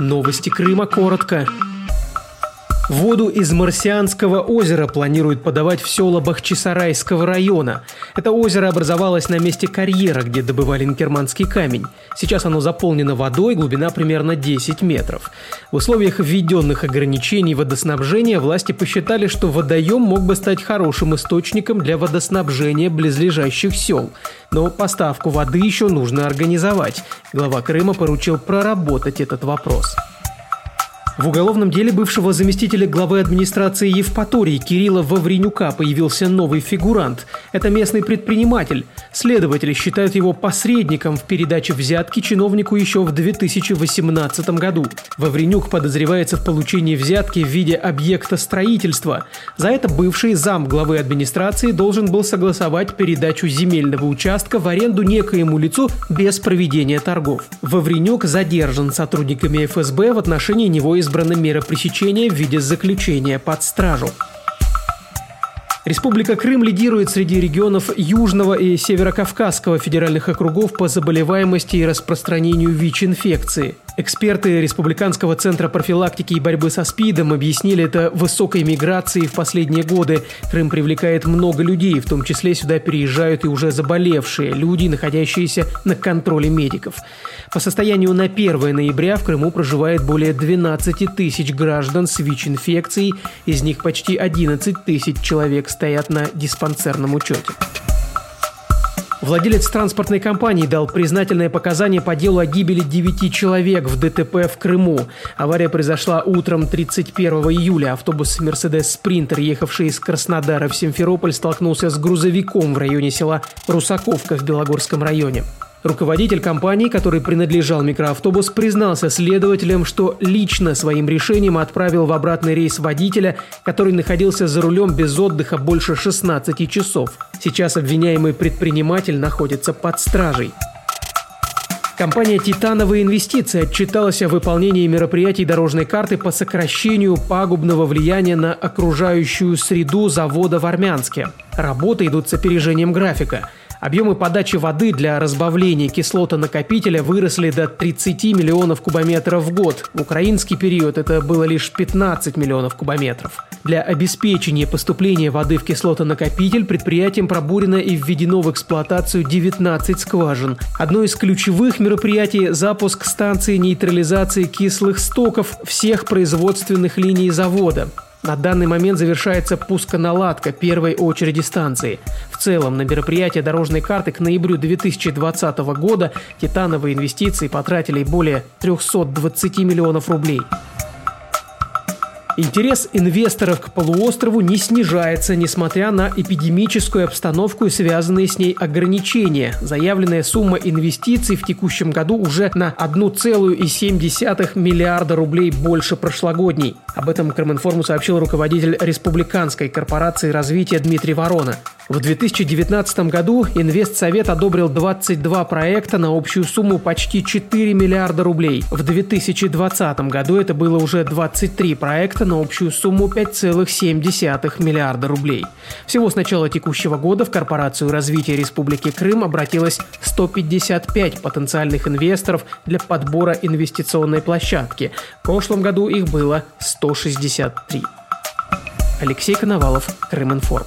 Новости Крыма коротко. Воду из Марсианского озера планируют подавать в села Бахчисарайского района. Это озеро образовалось на месте карьера, где добывали инкерманский камень. Сейчас оно заполнено водой, глубина примерно 10 метров. В условиях введенных ограничений водоснабжения власти посчитали, что водоем мог бы стать хорошим источником для водоснабжения близлежащих сел. Но поставку воды еще нужно организовать. Глава Крыма поручил проработать этот вопрос. В уголовном деле бывшего заместителя главы администрации Евпатории Кирилла Вавренюка появился новый фигурант. Это местный предприниматель. Следователи считают его посредником в передаче взятки чиновнику еще в 2018 году. Вавренюк подозревается в получении взятки в виде объекта строительства. За это бывший зам главы администрации должен был согласовать передачу земельного участка в аренду некоему лицу без проведения торгов. Вавренюк задержан сотрудниками ФСБ в отношении него избраны меры пресечения в виде заключения под стражу. Республика Крым лидирует среди регионов Южного и Северокавказского федеральных округов по заболеваемости и распространению ВИЧ-инфекции. Эксперты Республиканского центра профилактики и борьбы со СПИДом объяснили это высокой миграцией в последние годы. Крым привлекает много людей, в том числе сюда переезжают и уже заболевшие, люди, находящиеся на контроле медиков. По состоянию на 1 ноября в Крыму проживает более 12 тысяч граждан с ВИЧ-инфекцией, из них почти 11 тысяч человек стоят на диспансерном учете. Владелец транспортной компании дал признательное показание по делу о гибели 9 человек в ДТП в Крыму. Авария произошла утром 31 июля. Автобус «Мерседес Спринтер», ехавший из Краснодара в Симферополь, столкнулся с грузовиком в районе села Русаковка в Белогорском районе. Руководитель компании, который принадлежал микроавтобус, признался следователям, что лично своим решением отправил в обратный рейс водителя, который находился за рулем без отдыха больше 16 часов. Сейчас обвиняемый предприниматель находится под стражей. Компания «Титановые инвестиции» отчиталась о выполнении мероприятий дорожной карты по сокращению пагубного влияния на окружающую среду завода в Армянске. Работы идут с опережением графика – Объемы подачи воды для разбавления кислота-накопителя выросли до 30 миллионов кубометров в год. В украинский период это было лишь 15 миллионов кубометров. Для обеспечения поступления воды в кислотонакопитель предприятием пробурено и введено в эксплуатацию 19 скважин. Одно из ключевых мероприятий – запуск станции нейтрализации кислых стоков всех производственных линий завода. На данный момент завершается пусконаладка первой очереди станции. В целом, на мероприятие дорожной карты к ноябрю 2020 года титановые инвестиции потратили более 320 миллионов рублей. Интерес инвесторов к полуострову не снижается, несмотря на эпидемическую обстановку и связанные с ней ограничения. Заявленная сумма инвестиций в текущем году уже на 1,7 миллиарда рублей больше прошлогодней. Об этом Крыминформу сообщил руководитель Республиканской корпорации развития Дмитрий Ворона. В 2019 году Инвестсовет одобрил 22 проекта на общую сумму почти 4 миллиарда рублей. В 2020 году это было уже 23 проекта на общую сумму 5,7 миллиарда рублей. Всего с начала текущего года в Корпорацию развития Республики Крым обратилось 155 потенциальных инвесторов для подбора инвестиционной площадки. В прошлом году их было 163. Алексей Коновалов, Крыминформ.